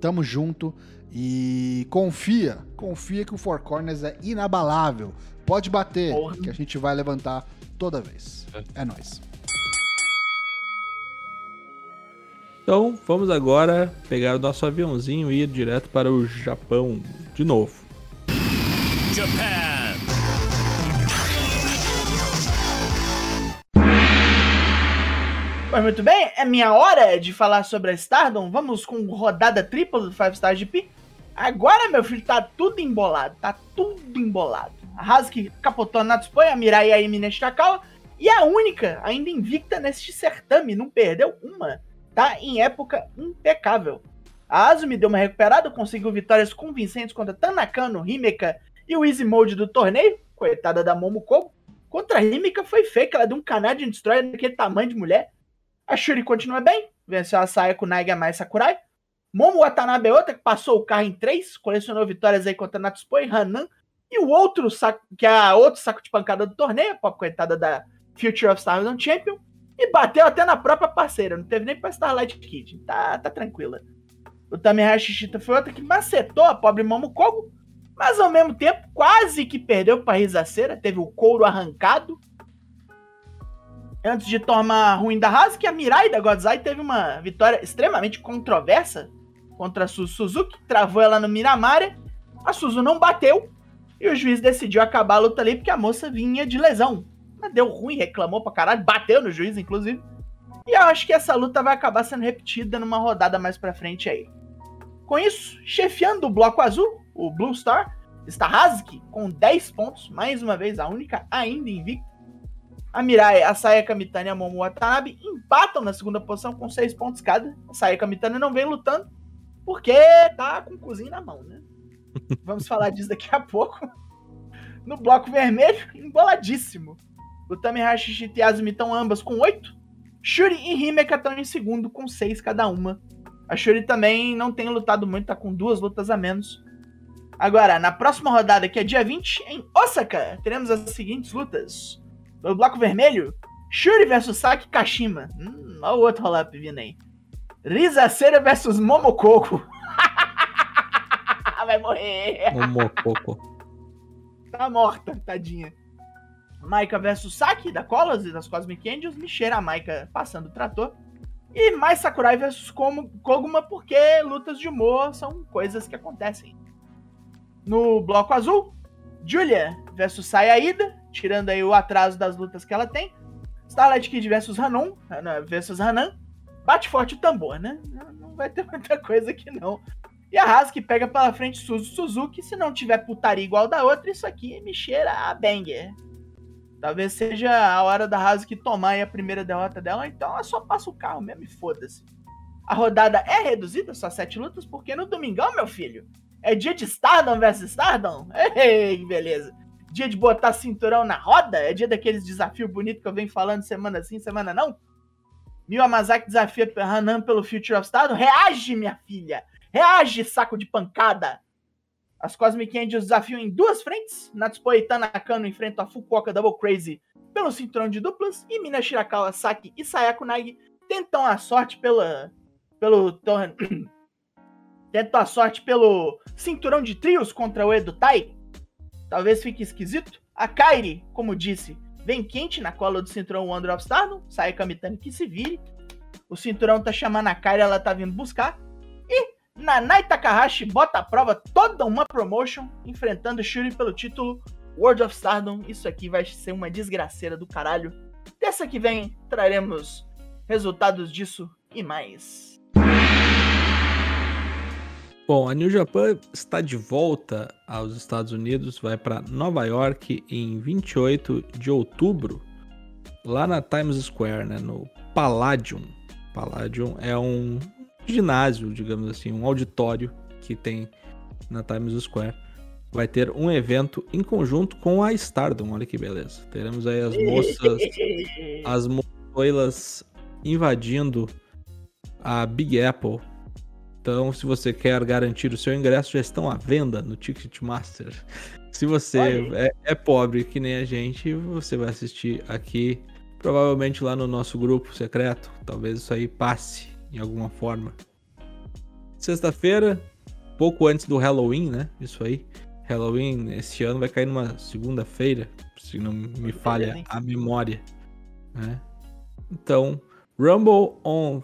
Tamo junto e confia, confia que o Four Corners é inabalável. Pode bater, Porra. que a gente vai levantar toda vez. É, nóis. Então, vamos agora pegar o nosso aviãozinho e ir direto para o Japão de novo. Japan. Mas muito bem, é minha hora de falar sobre a Stardom. Vamos com rodada tripla do Five Star GP. Agora, meu filho, tá tudo embolado. Tá tudo embolado. A Hazuki capotou a Natsupoi, a Mirai e a Emi Nishikawa. E a única ainda invicta neste certame. Não perdeu uma. Tá em época impecável. A Azumi deu uma recuperada, conseguiu vitórias convincentes contra Tanakano, Himeka e o Easy Mode do torneio, coitada da Momoko, contra a Himika foi fake, ela deu um Canadian Destroyer daquele tamanho de mulher. A Shuri continua bem, venceu a Sayako Naiga mais Sakurai. Momo Watanabe é outra que passou o carro em três, colecionou vitórias aí contra Natsupoi, Hanan e o outro saco, que é outro saco de pancada do torneio, a pop coitada da Future of Stardom Champion, e bateu até na própria parceira, não teve nem pra Starlight Kid, tá, tá tranquila. O Tamihashi Shita foi outra que macetou a pobre Momokogo, mas ao mesmo tempo quase que perdeu para Rizaceira, teve o couro arrancado. Antes de tomar ruim da Haas, a Mirai da Godzai teve uma vitória extremamente controversa contra a Suzuki, travou ela no Miramare, a Suzu não bateu e o juiz decidiu acabar a luta ali porque a moça vinha de lesão. Mas deu ruim, reclamou pra caralho, bateu no juiz, inclusive. E eu acho que essa luta vai acabar sendo repetida numa rodada mais pra frente aí. Com isso, chefiando o bloco azul, o Blue Star, está Hazuki com 10 pontos, mais uma vez a única ainda invicta. A Mirai, a Sayaka Mitani e a Momo Watanabe empatam na segunda posição com 6 pontos cada. A Sayaka Mitani não vem lutando porque tá com o cozinho na mão, né? Vamos falar disso daqui a pouco. No bloco vermelho, emboladíssimo. O Tamihashi e Azumi estão ambas com 8. Shuri e Himeka estão em segundo com 6 cada uma. A Shuri também não tem lutado muito, tá com duas lutas a menos. Agora, na próxima rodada, que é dia 20, em Osaka, teremos as seguintes lutas. No bloco vermelho, Shuri vs Saki Kashima. Hum, olha o outro roll-up vindo aí. Risa Cera vs Momokoko. *laughs* Vai morrer. Momokoko. tá morta, tadinha. Maika vs Saki, da Colas e das Cosmic Angels. Michera, a Maika passando o trator. E mais Sakurai vs Koguma, porque lutas de humor são coisas que acontecem. No bloco azul, Julia versus Sayaida, tirando aí o atraso das lutas que ela tem. Starlight Kid versus Hanon, versus Hanan. Bate forte o tambor, né? Não vai ter *laughs* muita coisa aqui não. E a Haas que pega pela frente Suzu Suzuki. Se não tiver putaria igual da outra, isso aqui me cheira a banger. Talvez seja a hora da Haas que tomar a primeira derrota dela, então ela só passa o carro mesmo e foda-se. A rodada é reduzida, só sete lutas, porque no domingão, meu filho, é dia de Stardom versus Stardom? *laughs* Ei, beleza. dia de botar cinturão na roda, é dia daqueles desafios bonitos que eu venho falando semana sim, semana não. Mil Amazaki desafia Hanan pelo Future of Stardom. Reage, minha filha! Reage, saco de pancada! As Cosmic Angels desafiam em duas frentes. Natsupo e Tanakano enfrentam a Fukuoka Double Crazy pelo cinturão de duplas. E Mina Shirakawa, Saki e Sayako Nagi tentam a sorte pela, pelo *clears throat* tentam a sorte pelo cinturão de trios contra o Edo Tai. Talvez fique esquisito. A Kairi, como disse, vem quente na cola do cinturão Wonder of Stardom. Sai Kamitani que se vire. O cinturão tá chamando a Kairi, ela tá vindo buscar. E Nanai Takahashi bota à prova toda uma promotion, enfrentando Shuri pelo título World of Stardom. Isso aqui vai ser uma desgraceira do caralho. Terça que vem traremos resultados disso e mais. Bom, a New Japan está de volta aos Estados Unidos, vai para Nova York em 28 de outubro, lá na Times Square, né, no Palladium. Palladium é um ginásio, digamos assim, um auditório que tem na Times Square. Vai ter um evento em conjunto com a Stardom, olha que beleza. Teremos aí as moças, *laughs* as moçoilas invadindo a Big Apple então, se você quer garantir o seu ingresso, já estão à venda no Ticketmaster. Se você é, é, pobre que nem a gente, você vai assistir aqui, provavelmente lá no nosso grupo secreto. Talvez isso aí passe em alguma forma. Sexta-feira, pouco antes do Halloween, né? Isso aí. Halloween esse ano vai cair numa segunda-feira, se não me falha a memória. Né? Então, Rumble on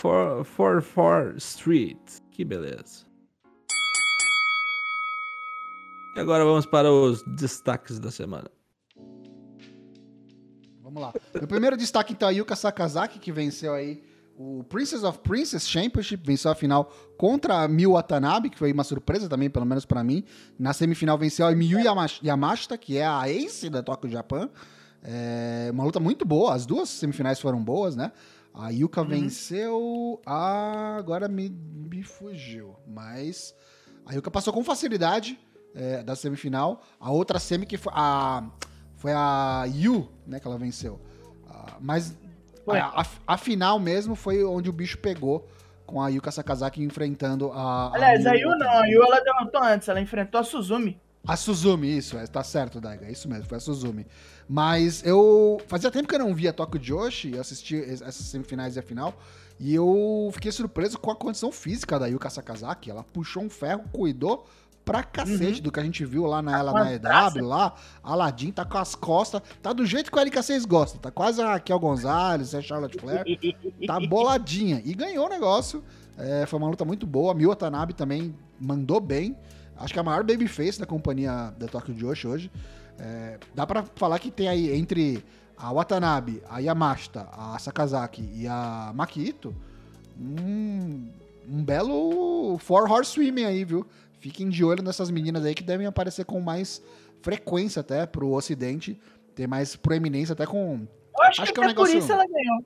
44 Street. Que beleza. E agora vamos para os destaques da semana. Vamos lá. O primeiro destaque então é Yuka Sakazaki, que venceu aí o Princess of Princess Championship, venceu a final contra a Miyu Watanabe, que foi uma surpresa também, pelo menos para mim. Na semifinal venceu a Miyu Yamashita, que é a ace da Tokyo Japan. É uma luta muito boa, as duas semifinais foram boas, né? A Yuka uhum. venceu. Ah, agora me, me fugiu. Mas a Yuka passou com facilidade é, da semifinal. A outra semi que foi a, foi a Yu, né, que ela venceu. Ah, mas a, a, a, final mesmo foi onde o bicho pegou com a Yuka Sakazaki enfrentando a. Aliás, a, a Yu não, a Yu ela derrotou antes, ela enfrentou a Suzumi. A Suzumi, isso, é, tá certo, Daiga, é isso mesmo, foi a Suzumi. Mas eu. Fazia tempo que eu não via Tokyo Joshi, eu assisti essas semifinais e a final. E eu fiquei surpreso com a condição física da Yuka Sakazaki. Ela puxou um ferro, cuidou pra cacete uhum. do que a gente viu lá na tá ela na EW, lá. Aladdin tá com as costas. Tá do jeito que o LK6 gosta. Tá quase a Raquel Gonzalez, a Charlotte Flair. tá *laughs* boladinha. E ganhou o negócio. É, foi uma luta muito boa. A Miu Watanabe também mandou bem. Acho que é a maior babyface da companhia da Tokyo Joshi hoje. É, dá para falar que tem aí entre a Watanabe, a Yamashita, a Sakazaki e a Makito um, um belo four horse swimming aí, viu? Fiquem de olho nessas meninas aí que devem aparecer com mais frequência até pro ocidente, ter mais proeminência até com... Eu acho, acho que, que é um negócio... por isso ela ganhou.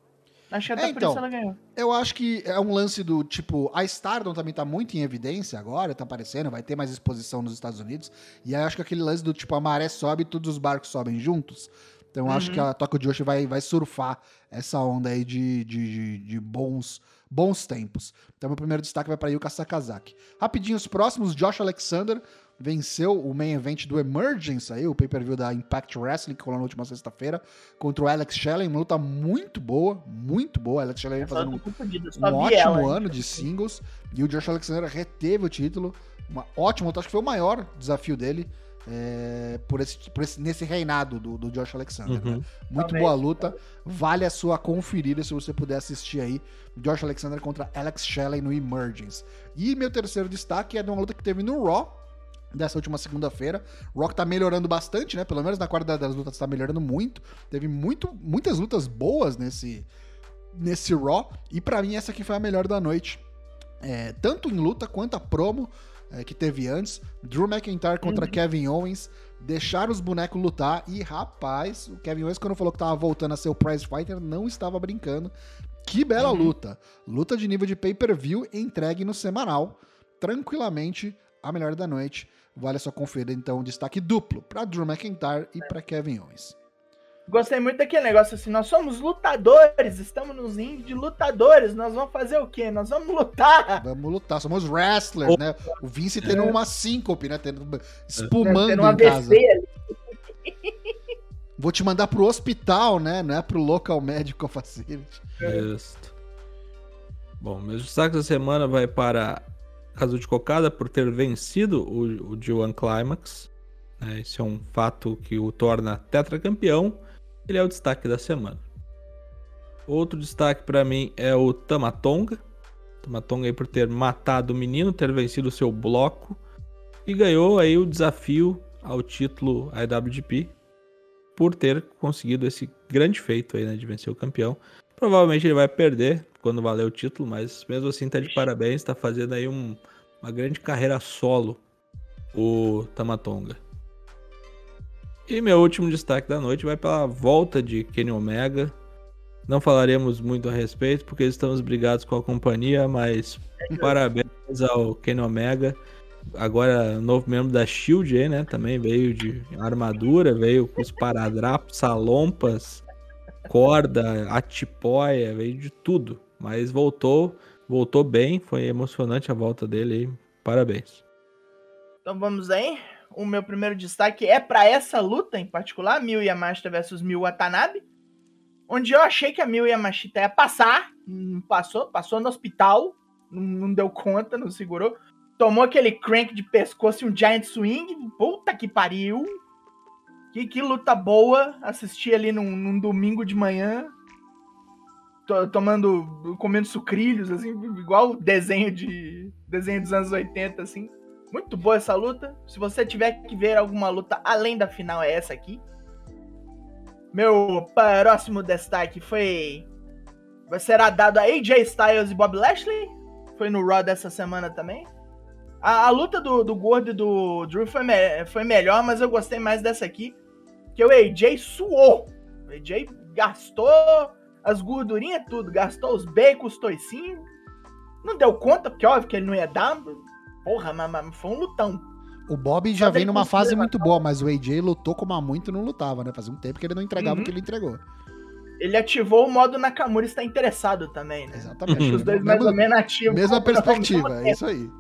Acho que até é, então, por isso ela ganhou. Eu acho que é um lance do tipo. A Stardom também tá muito em evidência agora, tá aparecendo, vai ter mais exposição nos Estados Unidos. E aí eu acho que aquele lance do tipo, a maré sobe e todos os barcos sobem juntos. Então eu uhum. acho que a Tokyo Joshi vai, vai surfar essa onda aí de, de, de, de bons, bons tempos. Então meu primeiro destaque vai para Yuka Sakazaki. Rapidinho, os próximos, Josh Alexander venceu o main event do Emergence aí, o pay-per-view da Impact Wrestling, que rolou na última sexta-feira, contra o Alex Shelley, uma luta muito boa, muito boa. Alex Shelley fazendo um, um ótimo ela, ano de singles, e o Josh Alexander reteve o título, uma ótima luta, acho que foi o maior desafio dele é, por, esse, por esse, nesse reinado do, do Josh Alexander. Uhum. Né? Muito Também. boa luta, vale a sua conferida se você puder assistir aí, Josh Alexander contra Alex Shelley no Emergence. E meu terceiro destaque é de uma luta que teve no Raw, dessa última segunda-feira. Rock tá melhorando bastante, né? Pelo menos na quarta das lutas tá melhorando muito. Teve muito, muitas lutas boas nesse, nesse Raw. E para mim essa aqui foi a melhor da noite. É, tanto em luta quanto a promo é, que teve antes. Drew McIntyre contra uhum. Kevin Owens. Deixaram os bonecos lutar. E rapaz, o Kevin Owens, quando falou que tava voltando a ser o Prize Fighter, não estava brincando. Que bela uhum. luta! Luta de nível de pay-per-view entregue no semanal. Tranquilamente, a melhor da noite vale a sua conferir então um destaque duplo para Drew McIntyre e para Kevin Owens. Gostei muito daquele negócio assim, nós somos lutadores, estamos nos ringue de lutadores, nós vamos fazer o quê? Nós vamos lutar. Vamos lutar, somos wrestlers, né? O Vince tendo uma síncope, né? Tendo, espumando Tendo um em casa. Ali. Vou te mandar pro hospital, né? Não é pro local medical *laughs* facility. Isso. Bom, meus destaques da semana vai para Caso de Cocada por ter vencido o, o G1 Climax. né? Esse é um fato que o torna tetracampeão. Ele é o destaque da semana. Outro destaque para mim é o Tamatonga. Tamatonga aí por ter matado o menino, ter vencido o seu bloco e ganhou aí o desafio ao título IWGP por ter conseguido esse grande feito aí, né, de vencer o campeão. Provavelmente ele vai perder quando valer o título, mas mesmo assim tá de parabéns, tá fazendo aí um- uma grande carreira solo o Tamatonga. E meu último destaque da noite vai pela volta de Kenny Omega. Não falaremos muito a respeito porque estamos brigados com a companhia, mas parabéns ao Kenny Omega. Agora novo membro da Shield aí, né? Também veio de armadura, veio com os paradrapos, salompas, corda, atipóia, veio de tudo. Mas voltou, voltou bem, foi emocionante a volta dele. Parabéns. Então vamos aí. O meu primeiro destaque é para essa luta em particular, Miyu Yamashita versus Miyu Watanabe, onde eu achei que a Miyu Yamashita ia passar, não passou, passou no hospital, não, não deu conta, não segurou, tomou aquele crank de pescoço e um giant swing, puta que pariu. Que, que luta boa, assisti ali num, num domingo de manhã, tomando, comendo sucrilhos, assim, igual desenho de desenho dos anos 80, assim. Muito boa essa luta. Se você tiver que ver alguma luta além da final, é essa aqui. Meu próximo destaque foi. Será dado a AJ Styles e Bob Lashley. Foi no Raw dessa semana também. A, a luta do, do Gordo e do Drew foi, me- foi melhor, mas eu gostei mais dessa aqui. Que o AJ suou. O AJ gastou as gordurinhas, tudo. Gastou os bacons, os toicinhos. Não deu conta, porque óbvio que ele não ia dar. Porra, mas, mas foi um lutão. O Bob já Só vem numa fase muito boa, mas o AJ lutou como há muito não lutava, né? Fazia um tempo que ele não entregava Uhum. o que ele entregou. Ele ativou o modo Nakamura está interessado também, né? Exatamente. Acho que os dois mais ou menos ativos. Mesma perspectiva, é isso aí.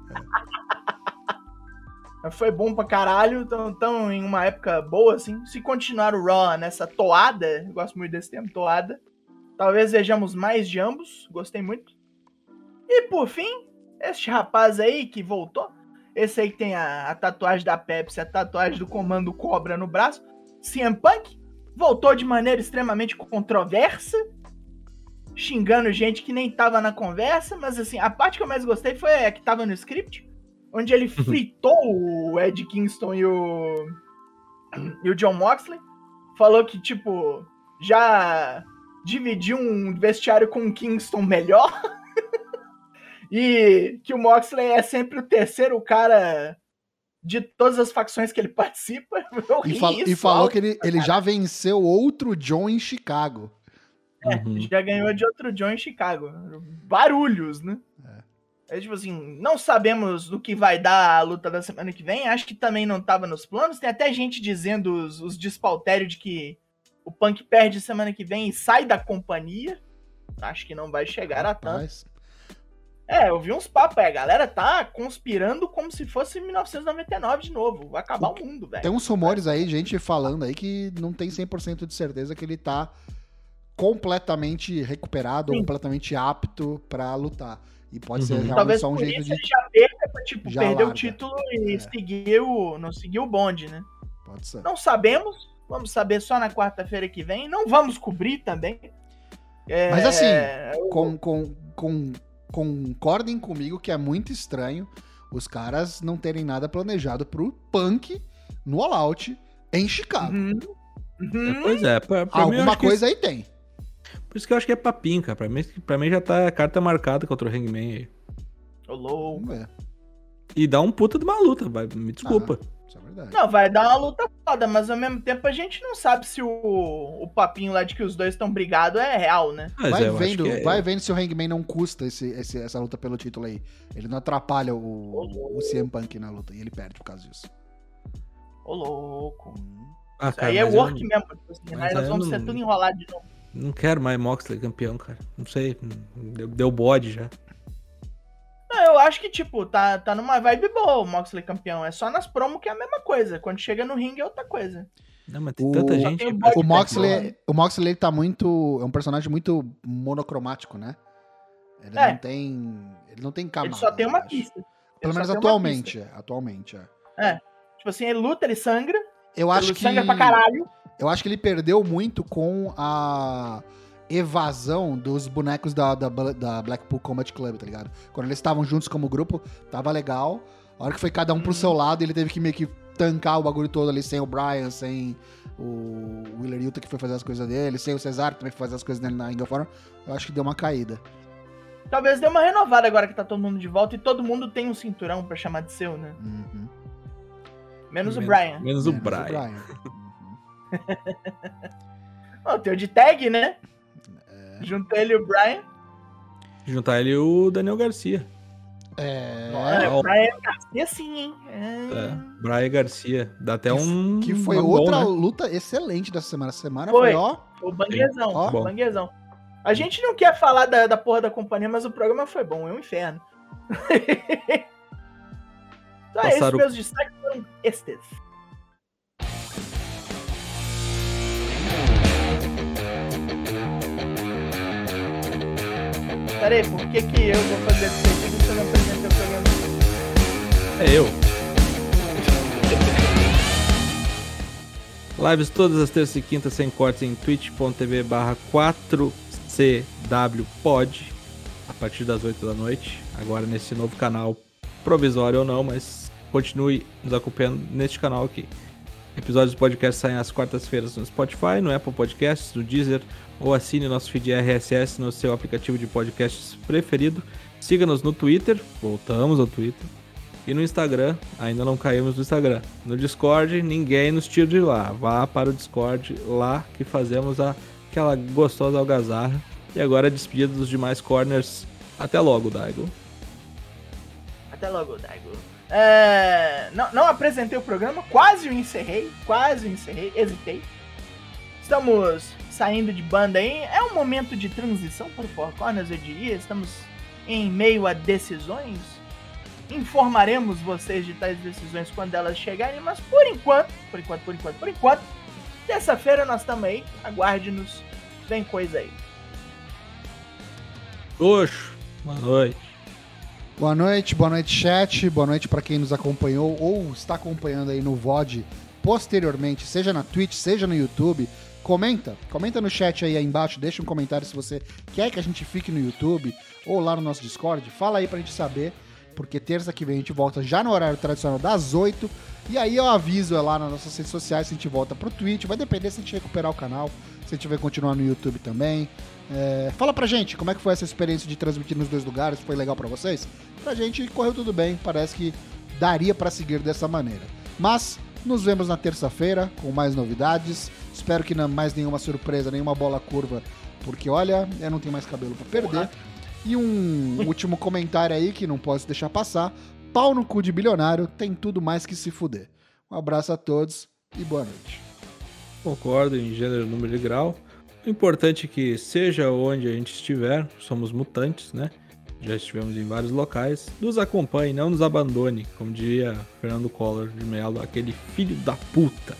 Foi bom pra caralho, então, então em uma época boa, assim. Se continuar o Raw nessa toada, eu gosto muito desse termo, toada, talvez vejamos mais de ambos, gostei muito. E por fim, este rapaz aí que voltou, esse aí que tem a, a tatuagem da Pepsi, a tatuagem do Comando Cobra no braço, CM Punk, voltou de maneira extremamente controversa, xingando gente que nem tava na conversa, mas assim, a parte que eu mais gostei foi a que tava no script, onde ele fritou o Ed Kingston e o e o John Moxley, falou que tipo já dividiu um vestiário com o Kingston melhor. *laughs* e que o Moxley é sempre o terceiro cara de todas as facções que ele participa. Eu *laughs* E, fal- e isso falou alto que ele, ele já venceu outro John em Chicago. Uhum. Já ganhou de outro John em Chicago. Barulhos, né? É. tipo assim, não sabemos do que vai dar a luta da semana que vem. Acho que também não tava nos planos. Tem até gente dizendo os, os de que o Punk perde semana que vem e sai da companhia. Acho que não vai chegar a tanto. Rapaz, É, eu vi uns papos aí. A galera tá conspirando como se fosse 1999 de novo. Vai acabar o mundo, velho. Tem uns rumores aí, gente falando aí que não tem 100% de certeza que ele tá completamente recuperado ou Sim. completamente apto pra lutar. E pode ser Uhum. realmente Talvez só um por jeito isso de. ele já perca pra, tipo, Já perder o larga. título e É. seguir o, não seguir o bonde, né? Pode ser. Não sabemos. Vamos saber só na quarta-feira que vem. Não vamos cobrir também. É, Mas assim, Com, com, com, concordem comigo que é muito estranho os caras não terem nada planejado pro punk no All Out em Chicago. Uhum. Uhum. Pois é, pra, pra mim Alguma que coisa aí tem. por isso que eu acho que é papinho, cara. Pra mim, pra mim já tá a carta marcada contra o Hangman aí. Ô, louco. Ver. E dá um puta de uma luta, vai, me desculpa. É verdade. Não, vai dar uma luta foda, mas ao mesmo tempo a gente não sabe se o, o papinho lá de que os dois estão brigados é real, né? Mas vai, vendo, é- vai vendo se o Hangman não custa esse, esse- essa luta pelo título aí. Ele não atrapalha o, o CM Punk na luta e ele perde por causa disso. Ô, louco. Ah, Isso aí é work mesmo. Tipo assim, mas nós vamos eu ser não- tudo enrolado de novo. Não quero mais Moxley campeão, cara. Não sei. Deu, deu bode já. Não, eu acho que, tipo, tá, tá numa vibe boa o Moxley campeão. É só nas promos que é a mesma coisa. Quando chega no ringue é outra coisa. Não, mas tem O- tanta o gente. tem O Pode Moxley, o Moxley ele tá muito. É um personagem muito monocromático, né? Ele É. não tem. Ele não tem Ele camadas. só tem uma pista. Ele Pelo menos atualmente, é. Atualmente, é. pista. Tipo assim, ele luta, ele sangra. Eu acho ele que. sangra pra caralho. Eu acho que ele perdeu muito com a evasão dos bonecos da, da, da Blackpool Combat Club, tá ligado? Quando eles estavam juntos como grupo, tava legal. A hora que foi cada um pro Uhum. seu lado, ele teve que meio que tancar o bagulho todo ali, sem o Brian, sem o Willer Yuta que foi fazer as coisas dele, sem o Cesar que também foi fazer as coisas dele na Ring of Honor. Eu acho que deu uma caída. Talvez dê uma renovada agora que tá todo mundo de volta e todo mundo tem um cinturão pra chamar de seu, né? Uhum. Menos o Menos- Brian. Menos o Menos Brian. Uhum. *laughs* Ó, tem o de tag, né? É. Junta ele e o Brian. Juntar ele e o Daniel Garcia. É, Olha, o Brian Garcia sim, hein? É. É, Brian Garcia. Dá até Que- um. que foi outra né? luta excelente dessa semana. Essa semana Foi. foi, ó. O banguezão, Ó. o banguezão. A gente não quer falar da, da porra da companhia, mas o programa foi bom, é um inferno. *laughs* então é Passaram- meus destaques foram estes. Peraí, por que que eu vou fazer isso aqui se você não apresenta o programa? É eu. Lives todas as terças e quintas sem cortes em twitch.tv barra 4CWPod a partir das 8 da noite. Agora nesse novo canal, provisório ou não, mas continue nos acompanhando neste canal aqui. Episódios do podcast saem às quartas-feiras no Spotify, no Apple Podcasts, no Deezer ou assine nosso feed RSS no seu aplicativo de podcasts preferido. Siga-nos no Twitter, voltamos ao Twitter. E no Instagram, ainda não caímos no Instagram. No Discord, ninguém nos tira de lá. Vá para o Discord, lá que fazemos a, aquela gostosa algazarra. E agora, despedida dos demais corners. Até logo, Daigo. Até logo, Daigo. É, não, não apresentei o programa, quase o encerrei, quase o encerrei, hesitei. Estamos saindo de banda aí, é um momento de transição para o Four Corners, eu diria. Estamos em meio a decisões. Informaremos vocês de tais decisões quando elas chegarem, mas por enquanto, por enquanto, por enquanto, por enquanto, terça-feira nós estamos aí, aguarde-nos, vem coisa aí. Oxo, boa noite. Boa noite, boa noite, chat. Boa noite para quem nos acompanhou ou está acompanhando aí no VOD posteriormente, seja na Twitch, seja no YouTube. Comenta, comenta no chat aí, aí embaixo, deixa um comentário se você quer que a gente fique no YouTube ou lá no nosso Discord. Fala aí pra gente saber, porque terça que vem a gente volta já no horário tradicional das 8. E aí eu aviso é lá nas nossas redes sociais se a gente volta pro Twitch. Vai depender se a gente recuperar o canal, se a gente vai continuar no YouTube também. É, fala pra gente como é que foi essa experiência de transmitir nos dois lugares, foi legal pra vocês? Pra gente correu tudo bem, parece que daria pra seguir dessa maneira. Mas nos vemos na terça-feira com mais novidades. Espero que não mais nenhuma surpresa, nenhuma bola curva, porque olha, eu não tenho mais cabelo pra perder. E um *laughs* último comentário aí que não posso deixar passar. Pau no cu de bilionário tem tudo mais que se fuder. Um abraço a todos e boa noite. Concordo em gênero, número e grau. O importante é que, seja onde a gente estiver, somos mutantes, né? Já estivemos em vários locais. Nos acompanhe, não nos abandone, como diria Fernando Collor de Mello, aquele filho da puta.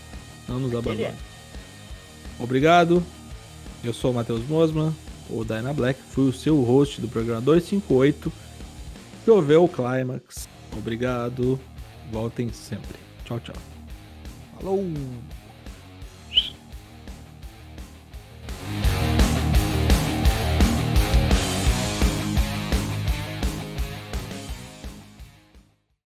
Não nos abandone. é. Obrigado. Eu sou o Matheus Mosman, o Dyna Black, fui o seu host do programa 258. Choveu o Climax. Obrigado. Voltem sempre. Tchau, tchau. Falou!